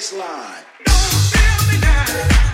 Don't feel me now.